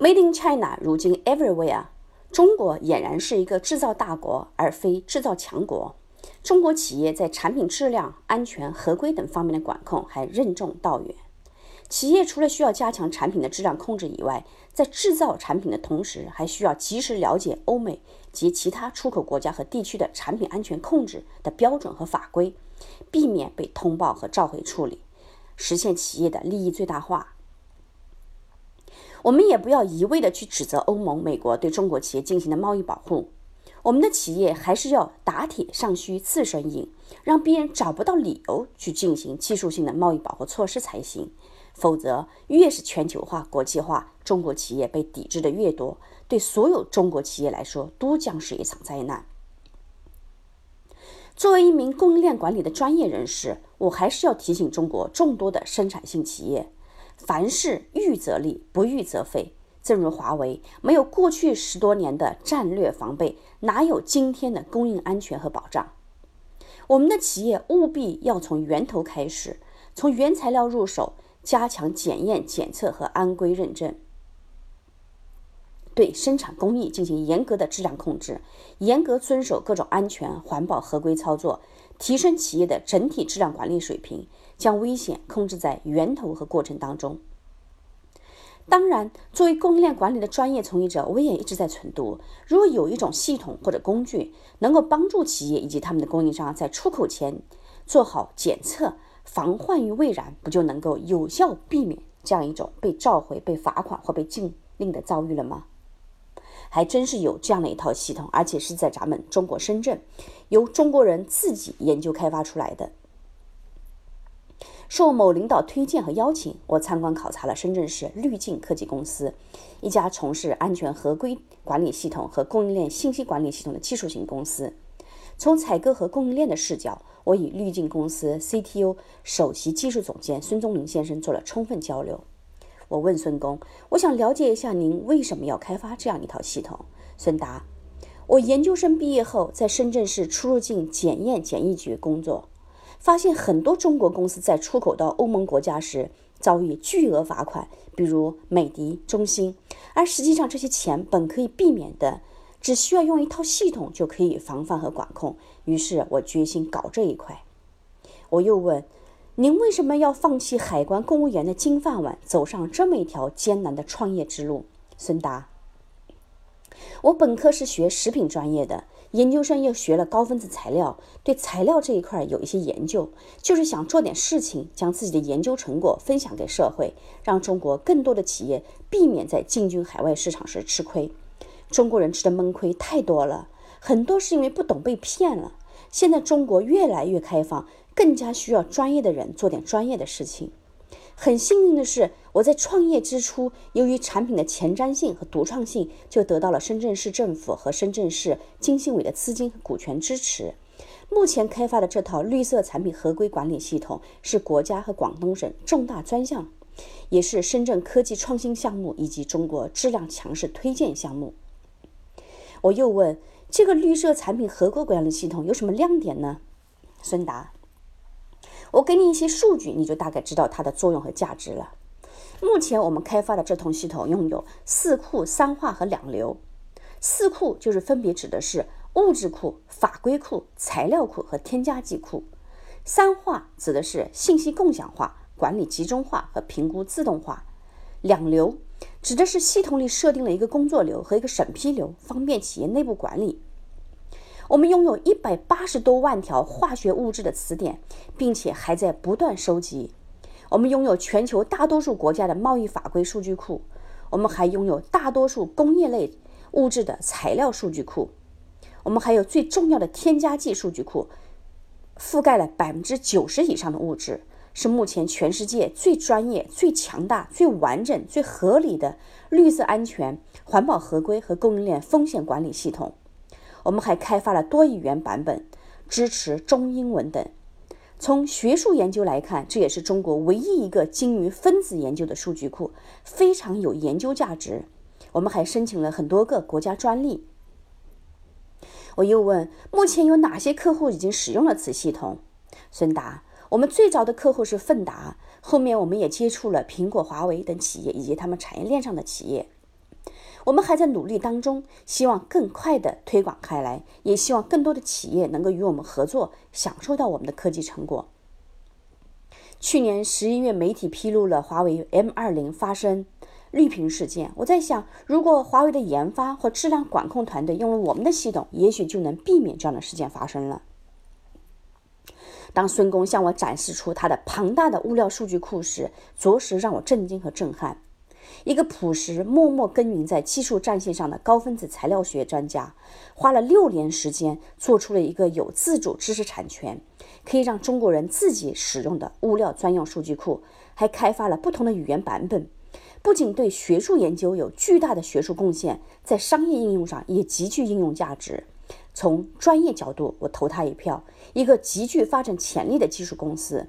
Made in China 如今 everywhere，中国俨然是一个制造大国，而非制造强国。中国企业在产品质量、安全、合规等方面的管控还任重道远。企业除了需要加强产品的质量控制以外，在制造产品的同时，还需要及时了解欧美及其他出口国家和地区的产品安全控制的标准和法规，避免被通报和召回处理，实现企业的利益最大化。我们也不要一味的去指责欧盟、美国对中国企业进行的贸易保护，我们的企业还是要打铁上需自身硬，让别人找不到理由去进行技术性的贸易保护措施才行。否则，越是全球化、国际化，中国企业被抵制的越多，对所有中国企业来说都将是一场灾难。作为一名供应链管理的专业人士，我还是要提醒中国众多的生产性企业：凡事预则立，不预则废。正如华为，没有过去十多年的战略防备，哪有今天的供应安全和保障？我们的企业务必要从源头开始，从原材料入手。加强检验、检测和安规认证，对生产工艺进行严格的质量控制，严格遵守各种安全、环保合规操作，提升企业的整体质量管理水平，将危险控制在源头和过程当中。当然，作为供应链管理的专业从业者，我也一直在存读：如果有一种系统或者工具，能够帮助企业以及他们的供应商在出口前做好检测。防患于未然，不就能够有效避免这样一种被召回、被罚款或被禁令的遭遇了吗？还真是有这样的一套系统，而且是在咱们中国深圳，由中国人自己研究开发出来的。受某领导推荐和邀请，我参观考察了深圳市绿镜科技公司，一家从事安全合规管理系统和供应链信息管理系统的技术型公司。从采购和供应链的视角，我与滤镜公司 CTO 首席技术总监孙宗林先生做了充分交流。我问孙工：“我想了解一下您为什么要开发这样一套系统？”孙答：“我研究生毕业后在深圳市出入境检验检疫局工作，发现很多中国公司在出口到欧盟国家时遭遇巨额罚款，比如美的、中兴，而实际上这些钱本可以避免的。”只需要用一套系统就可以防范和管控。于是我决心搞这一块。我又问：“您为什么要放弃海关公务员的金饭碗，走上这么一条艰难的创业之路？”孙达：“我本科是学食品专业的，研究生又学了高分子材料，对材料这一块有一些研究，就是想做点事情，将自己的研究成果分享给社会，让中国更多的企业避免在进军海外市场时吃亏。”中国人吃的闷亏太多了，很多是因为不懂被骗了。现在中国越来越开放，更加需要专业的人做点专业的事情。很幸运的是，我在创业之初，由于产品的前瞻性和独创性，就得到了深圳市政府和深圳市经信委的资金和股权支持。目前开发的这套绿色产品合规管理系统，是国家和广东省重大专项，也是深圳科技创新项目以及中国质量强势推荐项目。我又问这个绿色产品合规管理系统有什么亮点呢？孙达，我给你一些数据，你就大概知道它的作用和价值了。目前我们开发的这套系统拥有四库、三化和两流。四库就是分别指的是物质库、法规库、材料库和添加剂库；三化指的是信息共享化、管理集中化和评估自动化；两流。指的是系统里设定了一个工作流和一个审批流，方便企业内部管理。我们拥有一百八十多万条化学物质的词典，并且还在不断收集。我们拥有全球大多数国家的贸易法规数据库，我们还拥有大多数工业类物质的材料数据库，我们还有最重要的添加剂数据库，覆盖了百分之九十以上的物质。是目前全世界最专业、最强大、最完整、最合理的绿色安全、环保合规和供应链风险管理系统。我们还开发了多语言版本，支持中英文等。从学术研究来看，这也是中国唯一一个精于分子研究的数据库，非常有研究价值。我们还申请了很多个国家专利。我又问：目前有哪些客户已经使用了此系统？孙达。我们最早的客户是奋达，后面我们也接触了苹果、华为等企业以及他们产业链上的企业。我们还在努力当中，希望更快的推广开来，也希望更多的企业能够与我们合作，享受到我们的科技成果。去年十一月，媒体披露了华为 M20 发生绿屏事件。我在想，如果华为的研发或质量管控团队用了我们的系统，也许就能避免这样的事件发生了。当孙工向我展示出他的庞大的物料数据库时，着实让我震惊和震撼。一个朴实、默默耕耘在技术战线上的高分子材料学专家，花了六年时间做出了一个有自主知识产权、可以让中国人自己使用的物料专用数据库，还开发了不同的语言版本。不仅对学术研究有巨大的学术贡献，在商业应用上也极具应用价值。从专业角度，我投他一票。一个极具发展潜力的技术公司，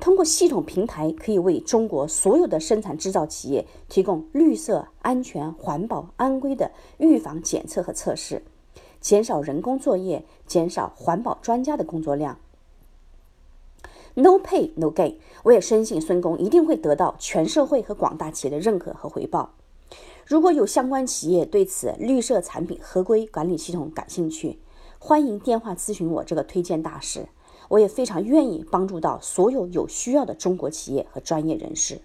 通过系统平台，可以为中国所有的生产制造企业提供绿色、安全、环保、安规的预防检测和测试，减少人工作业，减少环保专家的工作量。No pay no gain。我也深信孙工一定会得到全社会和广大企业的认可和回报。如果有相关企业对此绿色产品合规管理系统感兴趣，欢迎电话咨询我这个推荐大使，我也非常愿意帮助到所有有需要的中国企业和专业人士。